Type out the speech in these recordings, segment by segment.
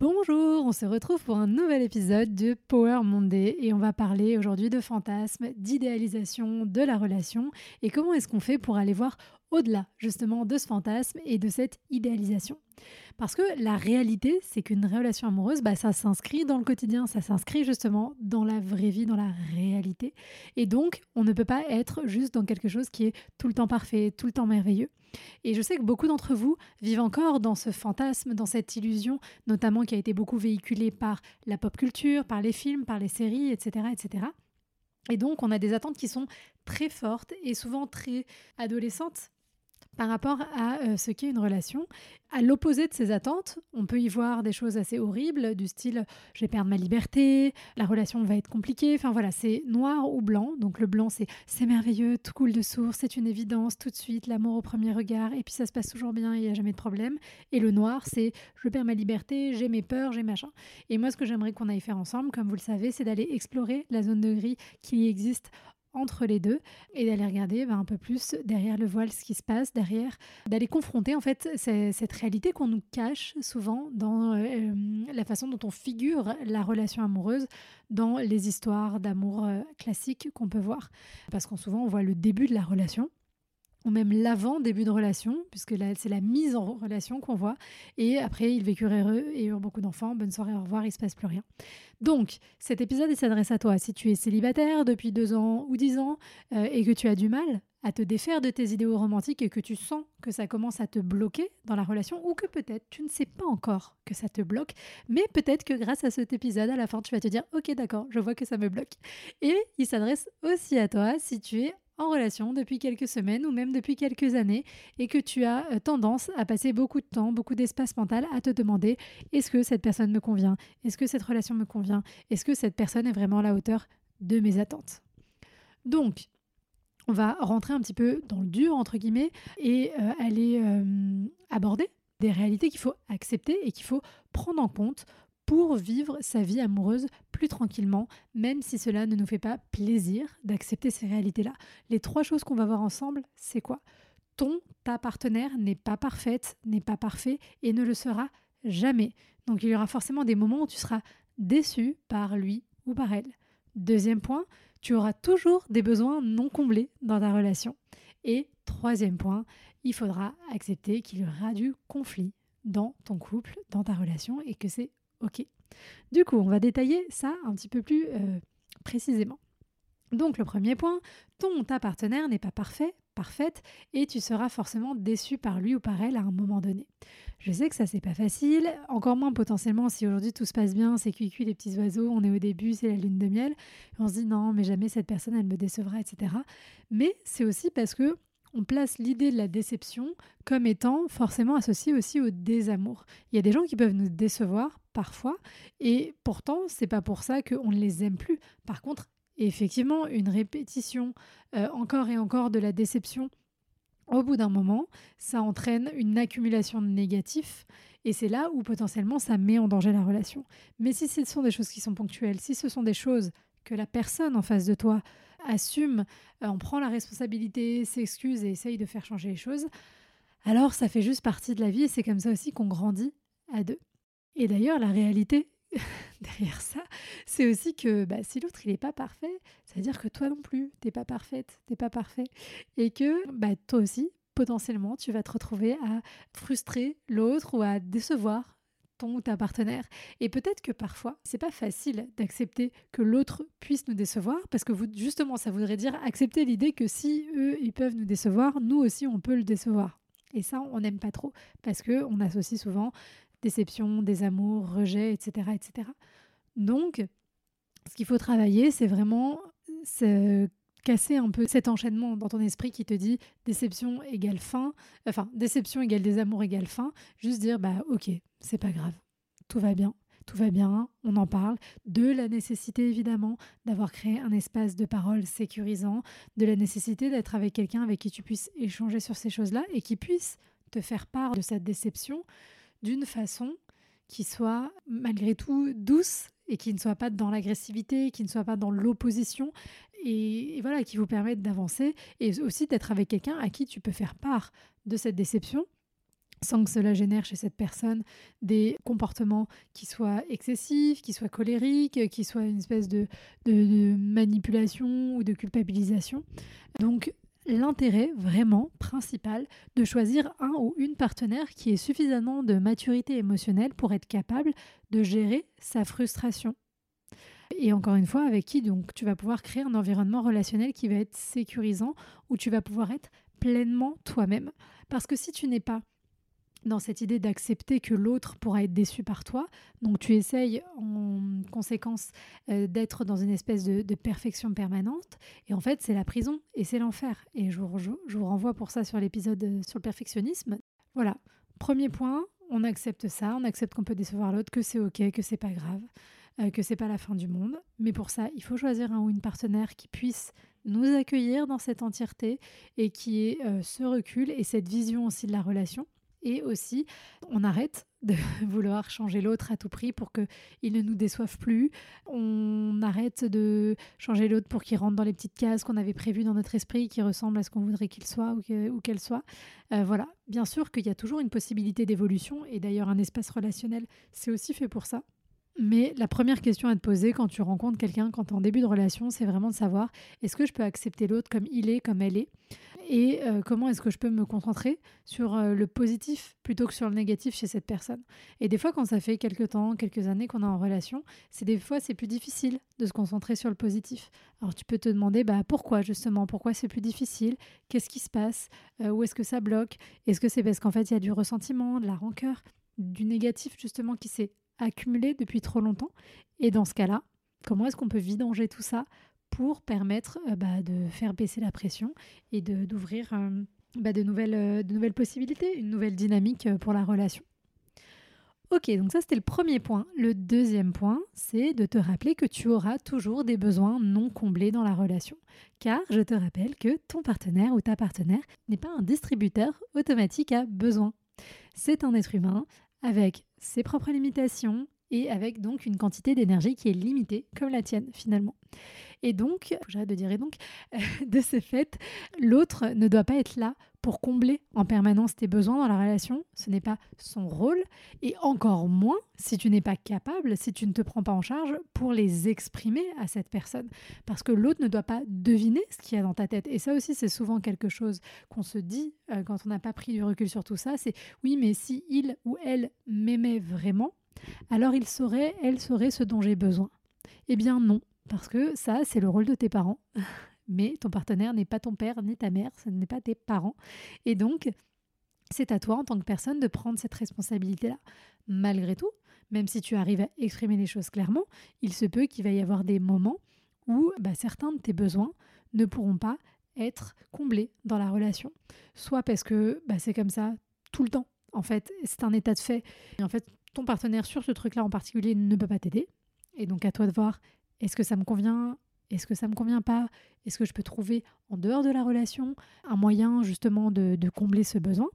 Bonjour, on se retrouve pour un nouvel épisode de Power Monday et on va parler aujourd'hui de fantasmes, d'idéalisation de la relation et comment est-ce qu'on fait pour aller voir au-delà justement de ce fantasme et de cette idéalisation. Parce que la réalité, c'est qu'une relation amoureuse, bah, ça s'inscrit dans le quotidien, ça s'inscrit justement dans la vraie vie, dans la réalité. Et donc, on ne peut pas être juste dans quelque chose qui est tout le temps parfait, tout le temps merveilleux. Et je sais que beaucoup d'entre vous vivent encore dans ce fantasme, dans cette illusion, notamment qui a été beaucoup véhiculée par la pop culture, par les films, par les séries, etc., etc. Et donc, on a des attentes qui sont très fortes et souvent très adolescentes par rapport à euh, ce qu'est une relation. À l'opposé de ces attentes, on peut y voir des choses assez horribles, du style je vais perdre ma liberté, la relation va être compliquée. Enfin voilà, c'est noir ou blanc. Donc le blanc, c'est c'est merveilleux, tout coule de source, c'est une évidence, tout de suite, l'amour au premier regard, et puis ça se passe toujours bien, il n'y a jamais de problème. Et le noir, c'est je perds ma liberté, j'ai mes peurs, j'ai machin. Et moi, ce que j'aimerais qu'on aille faire ensemble, comme vous le savez, c'est d'aller explorer la zone de gris qui existe entre les deux et d'aller regarder ben, un peu plus derrière le voile ce qui se passe, derrière, d'aller confronter en fait cette réalité qu'on nous cache souvent dans euh, la façon dont on figure la relation amoureuse dans les histoires d'amour euh, classiques qu'on peut voir. Parce qu'on souvent on voit le début de la relation même l'avant début de relation, puisque là, c'est la mise en relation qu'on voit. Et après, ils vécurent heureux et eurent beaucoup d'enfants. Bonne soirée, au revoir, il se passe plus rien. Donc, cet épisode, s'adresse à toi. Si tu es célibataire depuis deux ans ou dix ans euh, et que tu as du mal à te défaire de tes idéaux romantiques et que tu sens que ça commence à te bloquer dans la relation ou que peut-être tu ne sais pas encore que ça te bloque, mais peut-être que grâce à cet épisode, à la fin, tu vas te dire, ok, d'accord, je vois que ça me bloque. Et il s'adresse aussi à toi si tu es en relation depuis quelques semaines ou même depuis quelques années et que tu as euh, tendance à passer beaucoup de temps, beaucoup d'espace mental à te demander est-ce que cette personne me convient? Est-ce que cette relation me convient? Est-ce que cette personne est vraiment à la hauteur de mes attentes? Donc, on va rentrer un petit peu dans le dur, entre guillemets, et euh, aller euh, aborder des réalités qu'il faut accepter et qu'il faut prendre en compte pour vivre sa vie amoureuse plus tranquillement, même si cela ne nous fait pas plaisir d'accepter ces réalités-là. Les trois choses qu'on va voir ensemble, c'est quoi? Ton, ta partenaire n'est pas parfaite, n'est pas parfait et ne le sera jamais. Donc il y aura forcément des moments où tu seras déçu par lui ou par elle. Deuxième point, tu auras toujours des besoins non comblés dans ta relation. Et troisième point, il faudra accepter qu'il y aura du conflit dans ton couple, dans ta relation, et que c'est Ok. Du coup, on va détailler ça un petit peu plus euh, précisément. Donc le premier point, ton ou ta partenaire n'est pas parfait, parfaite, et tu seras forcément déçu par lui ou par elle à un moment donné. Je sais que ça c'est pas facile, encore moins potentiellement si aujourd'hui tout se passe bien, c'est cuit les petits oiseaux, on est au début, c'est la lune de miel, on se dit non mais jamais cette personne elle me décevra, etc. Mais c'est aussi parce que on place l'idée de la déception comme étant forcément associée aussi au désamour. Il y a des gens qui peuvent nous décevoir parfois et pourtant c'est pas pour ça qu'on ne les aime plus. Par contre, effectivement, une répétition euh, encore et encore de la déception au bout d'un moment, ça entraîne une accumulation de négatifs et c'est là où potentiellement ça met en danger la relation. Mais si ce sont des choses qui sont ponctuelles, si ce sont des choses que la personne en face de toi assume, on euh, prend la responsabilité, s'excuse et essaye de faire changer les choses, alors ça fait juste partie de la vie et c'est comme ça aussi qu'on grandit à deux. Et d'ailleurs, la réalité derrière ça, c'est aussi que bah, si l'autre il n'est pas parfait, ça veut dire que toi non plus, t'es pas parfaite, t'es pas parfait. Et que bah, toi aussi, potentiellement, tu vas te retrouver à frustrer l'autre ou à décevoir ton ou ta partenaire. Et peut-être que parfois, c'est pas facile d'accepter que l'autre puisse nous décevoir, parce que justement, ça voudrait dire accepter l'idée que si eux, ils peuvent nous décevoir, nous aussi, on peut le décevoir. Et ça, on n'aime pas trop parce que on associe souvent déception, désamour, rejet, etc., etc. Donc, ce qu'il faut travailler, c'est vraiment casser un peu cet enchaînement dans ton esprit qui te dit déception égale fin, enfin déception égale désamour égale fin, juste dire bah ok, c'est pas grave, tout va bien, tout va bien, on en parle, de la nécessité évidemment d'avoir créé un espace de parole sécurisant, de la nécessité d'être avec quelqu'un avec qui tu puisses échanger sur ces choses-là et qui puisse te faire part de cette déception d'une façon qui soit malgré tout douce et qui ne soit pas dans l'agressivité, qui ne soit pas dans l'opposition, et, voilà, qui vous permette d'avancer et aussi d'être avec quelqu'un à qui tu peux faire part de cette déception sans que cela génère chez cette personne des comportements qui soient excessifs, qui soient colériques, qui soient une espèce de, de manipulation ou de culpabilisation. Donc l'intérêt vraiment principal de choisir un ou une partenaire qui ait suffisamment de maturité émotionnelle pour être capable de gérer sa frustration. Et encore une fois, avec qui donc tu vas pouvoir créer un environnement relationnel qui va être sécurisant, où tu vas pouvoir être pleinement toi-même. Parce que si tu n'es pas dans cette idée d'accepter que l'autre pourra être déçu par toi. Donc tu essayes en conséquence euh, d'être dans une espèce de, perfection permanente. Et en fait, c'est la prison et c'est l'enfer. Et je vous, renvoie pour ça sur l'épisode euh, sur le perfectionnisme. Voilà, premier point, on accepte ça, on accepte qu'on peut décevoir l'autre, que c'est ok, que c'est pas grave, euh, que c'est pas la fin du monde. Mais pour ça, il faut choisir un ou une partenaire qui puisse nous accueillir dans cette entièreté et qui ait ce recul et cette vision aussi de la relation et aussi, on arrête de vouloir changer l'autre à tout prix pour qu'il ne nous déçoive plus. On arrête de changer l'autre pour qu'il rentre dans les petites cases qu'on avait prévues dans notre esprit, qui ressemblent à ce qu'on voudrait qu'il soit ou qu'elle soit. Euh, voilà, bien sûr qu'il y a toujours une possibilité d'évolution, et d'ailleurs un espace relationnel, c'est aussi fait pour ça. Mais la première question à te poser quand tu rencontres quelqu'un, quand tu es en début de relation, c'est vraiment de savoir est-ce que je peux accepter l'autre comme il est, comme elle est? Et euh, comment est-ce que je peux me concentrer sur euh, le positif plutôt que sur le négatif chez cette personne? Et des fois, quand ça fait quelques temps, quelques années qu'on est en relation, c'est des fois c'est plus difficile de se concentrer sur le positif. Alors tu peux te demander bah, pourquoi justement, pourquoi c'est plus difficile? Qu'est-ce qui se passe? Euh, Où est-ce que ça bloque? Est-ce que c'est parce qu'en fait il y a du ressentiment, de la rancœur du négatif justement qui s'est accumulé depuis trop longtemps. Et dans ce cas-là, comment est-ce qu'on peut vidanger tout ça pour permettre euh, bah, de faire baisser la pression et d'ouvrir euh, bah, de, nouvelles, euh, de nouvelles possibilités, une nouvelle dynamique pour la relation? Ok, donc ça c'était le premier point. Le deuxième point, c'est de te rappeler que tu auras toujours des besoins non comblés dans la relation. Car je te rappelle que ton partenaire ou ta partenaire n'est pas un distributeur automatique à besoins. C'est un être humain avec ses propres limitations et avec donc une quantité d'énergie qui est limitée, comme la tienne finalement. Et donc, j'arrête de dire et donc, de ce fait, l'autre ne doit pas être là pour combler en permanence tes besoins dans la relation. Ce n'est pas son rôle. Et encore moins si tu n'es pas capable, si tu ne te prends pas en charge pour les exprimer à cette personne. Parce que l'autre ne doit pas deviner ce qu'il y a dans ta tête. Et ça aussi, c'est souvent quelque chose qu'on se dit euh, quand on n'a pas pris du recul sur tout ça. C'est oui, mais si il ou elle m'aimait vraiment, alors il saurait, elle saurait ce dont j'ai besoin. Eh bien non, parce que ça, c'est le rôle de tes parents. Mais ton partenaire n'est pas ton père ni ta mère, ce n'est pas tes parents. Et donc, c'est à toi en tant que personne de prendre cette responsabilité-là. Malgré tout, même si tu arrives à exprimer les choses clairement, il se peut qu'il va y avoir des moments où bah, certains de tes besoins ne pourront pas être comblés dans la relation. Soit parce que bah, c'est comme ça tout le temps. En fait, c'est un état de fait. Et en fait, ton partenaire sur ce truc-là en particulier ne peut pas t'aider. Et donc à toi de voir est-ce que ça me convient Est-ce que ça me convient pas Est-ce que je peux trouver en dehors de la relation un moyen justement de, combler ce besoin?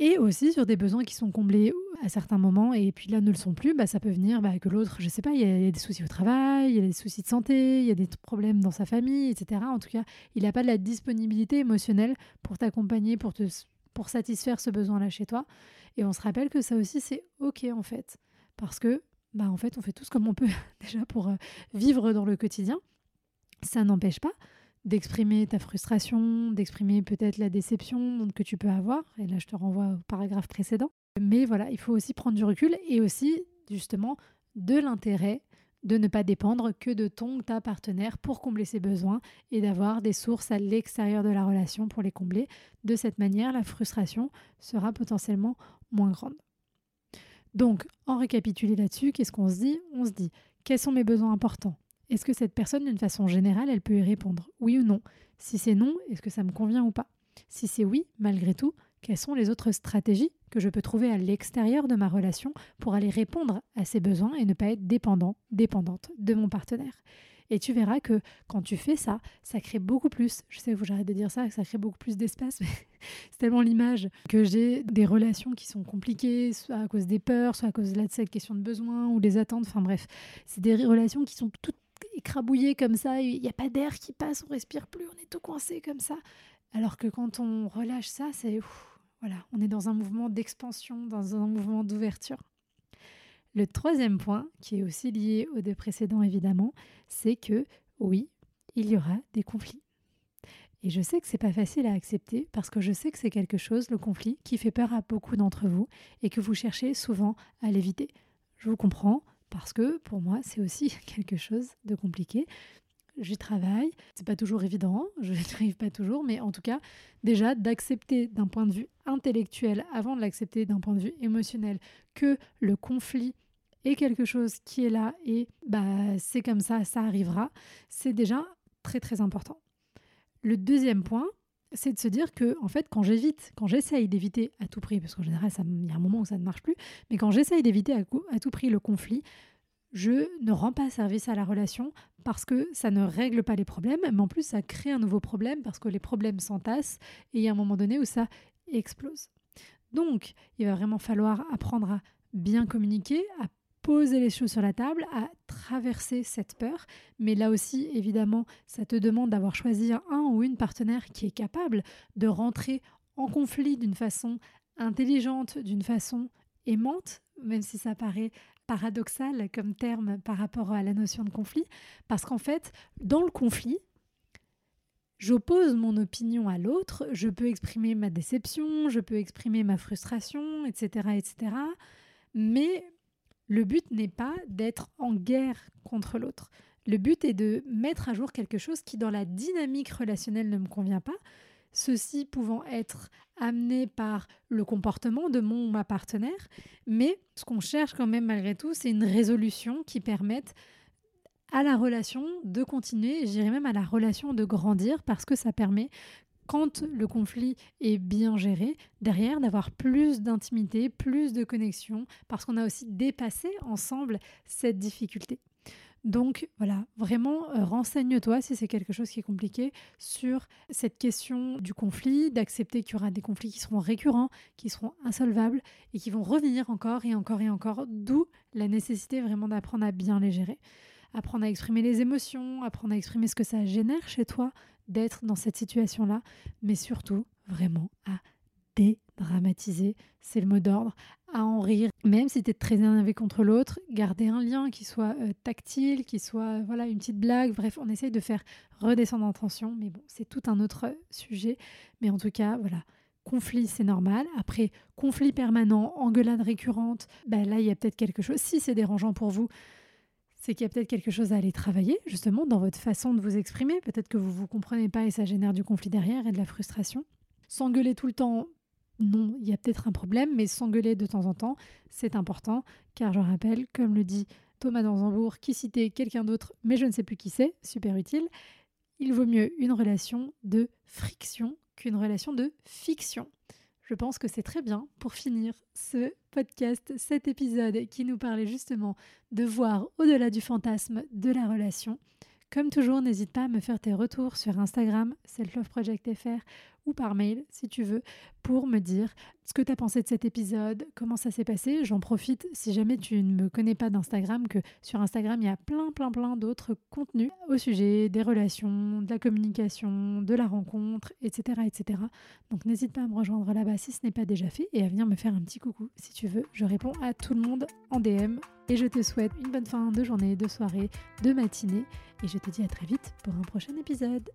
Et aussi sur des besoins qui sont comblés à certains moments et puis là ne le sont plus, bah, ça peut venir bah, que l'autre, je sais pas, il y, a, des soucis au travail, il y a des soucis de santé, il y a des problèmes dans sa famille, etc. En tout cas, il n'a pas de la disponibilité émotionnelle pour t'accompagner, pour, pour satisfaire ce besoin-là chez toi. Et on se rappelle que ça aussi c'est ok en fait, parce que bah en fait on fait tous comme on peut déjà pour euh, vivre dans le quotidien. Ça n'empêche pas d'exprimer ta frustration, d'exprimer peut-être la déception que tu peux avoir. Et là je te renvoie au paragraphe précédent. Mais voilà, il faut aussi prendre du recul et aussi justement de l'intérêt de ne pas dépendre que de ton ou ta partenaire pour combler ses besoins et d'avoir des sources à l'extérieur de la relation pour les combler. De cette manière, la frustration sera potentiellement moins grande. Donc, en récapitulé là-dessus, qu'est-ce qu'on se dit? On se dit, quels sont mes besoins importants? Est-ce que cette personne, d'une façon générale, elle peut y répondre? Oui ou non? Si c'est non, est-ce que ça me convient ou pas? Si c'est oui, malgré tout, quelles sont les autres stratégies que je peux trouver à l'extérieur de ma relation pour aller répondre à ces besoins et ne pas être dépendant, dépendante de mon partenaire? Et tu verras que quand tu fais ça, ça crée beaucoup plus, je sais que j'arrête de dire ça, ça crée beaucoup plus d'espace, c'est tellement l'image que j'ai des relations qui sont compliquées, soit à cause des peurs, soit à cause de cette question de besoin ou des attentes, enfin bref, c'est des relations qui sont toutes écrabouillées comme ça, il n'y a pas d'air qui passe, on respire plus, on est tout coincé comme ça. Alors que quand on relâche ça, c'est voilà, on est dans un mouvement d'expansion, dans un mouvement d'ouverture. Le troisième point, qui est aussi lié aux deux précédents évidemment, c'est que oui, il y aura des conflits. Et je sais que c'est pas facile à accepter parce que je sais que c'est quelque chose, le conflit, qui fait peur à beaucoup d'entre vous et que vous cherchez souvent à l'éviter. Je vous comprends parce que pour moi, c'est aussi quelque chose de compliqué j'y travaille. C'est pas toujours évident, je n'y arrive pas toujours, mais en tout cas, déjà d'accepter d'un point de vue intellectuel, avant de l'accepter d'un point de vue émotionnel, que le conflit est quelque chose qui est là et bah c'est comme ça, ça arrivera, c'est déjà très très important. Le deuxième point, c'est de se dire que en fait quand j'évite, quand j'essaye d'éviter à tout prix, parce qu'en général il y a un moment où ça ne marche plus, mais quand j'essaye d'éviter à, à tout prix le conflit, je ne rends pas service à la relation parce que ça ne règle pas les problèmes, mais en plus ça crée un nouveau problème parce que les problèmes s'entassent et il y a un moment donné où ça explose. Donc, il va vraiment falloir apprendre à bien communiquer, à poser les choses sur la table, à traverser cette peur. Mais là aussi, évidemment, ça te demande d'avoir choisi un ou une partenaire qui est capable de rentrer en conflit d'une façon intelligente, d'une façon aimante, même si ça paraît paradoxal comme terme par rapport à la notion de conflit, parce qu'en fait, dans le conflit, j'oppose mon opinion à l'autre, je peux exprimer ma déception, je peux exprimer ma frustration, etc., etc. Mais le but n'est pas d'être en guerre contre l'autre. Le but est de mettre à jour quelque chose qui, dans la dynamique relationnelle, ne me convient pas, ceci pouvant être amené par le comportement de mon ma partenaire, mais ce qu'on cherche quand même malgré tout, c'est une résolution qui permette à la relation de continuer, je dirais même à la relation de grandir, parce que ça permet, quand le conflit est bien géré, derrière d'avoir plus d'intimité, plus de connexion, parce qu'on a aussi dépassé ensemble cette difficulté. Donc voilà, vraiment euh, renseigne-toi si c'est quelque chose qui est compliqué sur cette question du conflit, d'accepter qu'il y aura des conflits qui seront récurrents, qui seront insolvables et qui vont revenir encore et encore et encore, d'où la nécessité vraiment d'apprendre à bien les gérer. Apprendre à exprimer les émotions, apprendre à exprimer ce que ça génère chez toi d'être dans cette situation-là, mais surtout vraiment à dédramatiser, c'est le mot d'ordre, à en rire, même si tu es très énervé contre l'autre, garder un lien qui soit euh, tactile, qui soit voilà une petite blague, bref, on essaye de faire redescendre en tension, mais bon, c'est tout un autre sujet, mais en tout cas, voilà, conflit, c'est normal. Après, conflit permanent, engueulade récurrente, ben là, il y a peut-être quelque chose. Si c'est dérangeant pour vous, c'est qu'il y a peut-être quelque chose à aller travailler, justement, dans votre façon de vous exprimer. Peut-être que vous ne vous comprenez pas et ça génère du conflit derrière et de la frustration. S'engueuler tout le temps, non, il y a peut-être un problème, mais s'engueuler de temps en temps, c'est important, car je rappelle, comme le dit Thomas Danzambourg, qui citait quelqu'un d'autre, mais je ne sais plus qui c'est, super utile, il vaut mieux une relation de friction qu'une relation de fiction. Je pense que c'est très bien pour finir ce podcast, cet épisode qui nous parlait justement de voir au-delà du fantasme de la relation. Comme toujours, n'hésite pas à me faire tes retours sur Instagram, selfloveprojectfr ou par mail si tu veux pour me dire ce que tu as pensé de cet épisode, comment ça s'est passé. J'en profite si jamais tu ne me connais pas d'Instagram, que sur Instagram, il y a plein, plein, plein d'autres contenus au sujet des relations, de la communication, de la rencontre, etc. etc. Donc n'hésite pas à me rejoindre là-bas si ce n'est pas déjà fait et à venir me faire un petit coucou si tu veux. Je réponds à tout le monde en DM et je te souhaite une bonne fin de journée, de soirée, de matinée et je te dis à très vite pour un prochain épisode.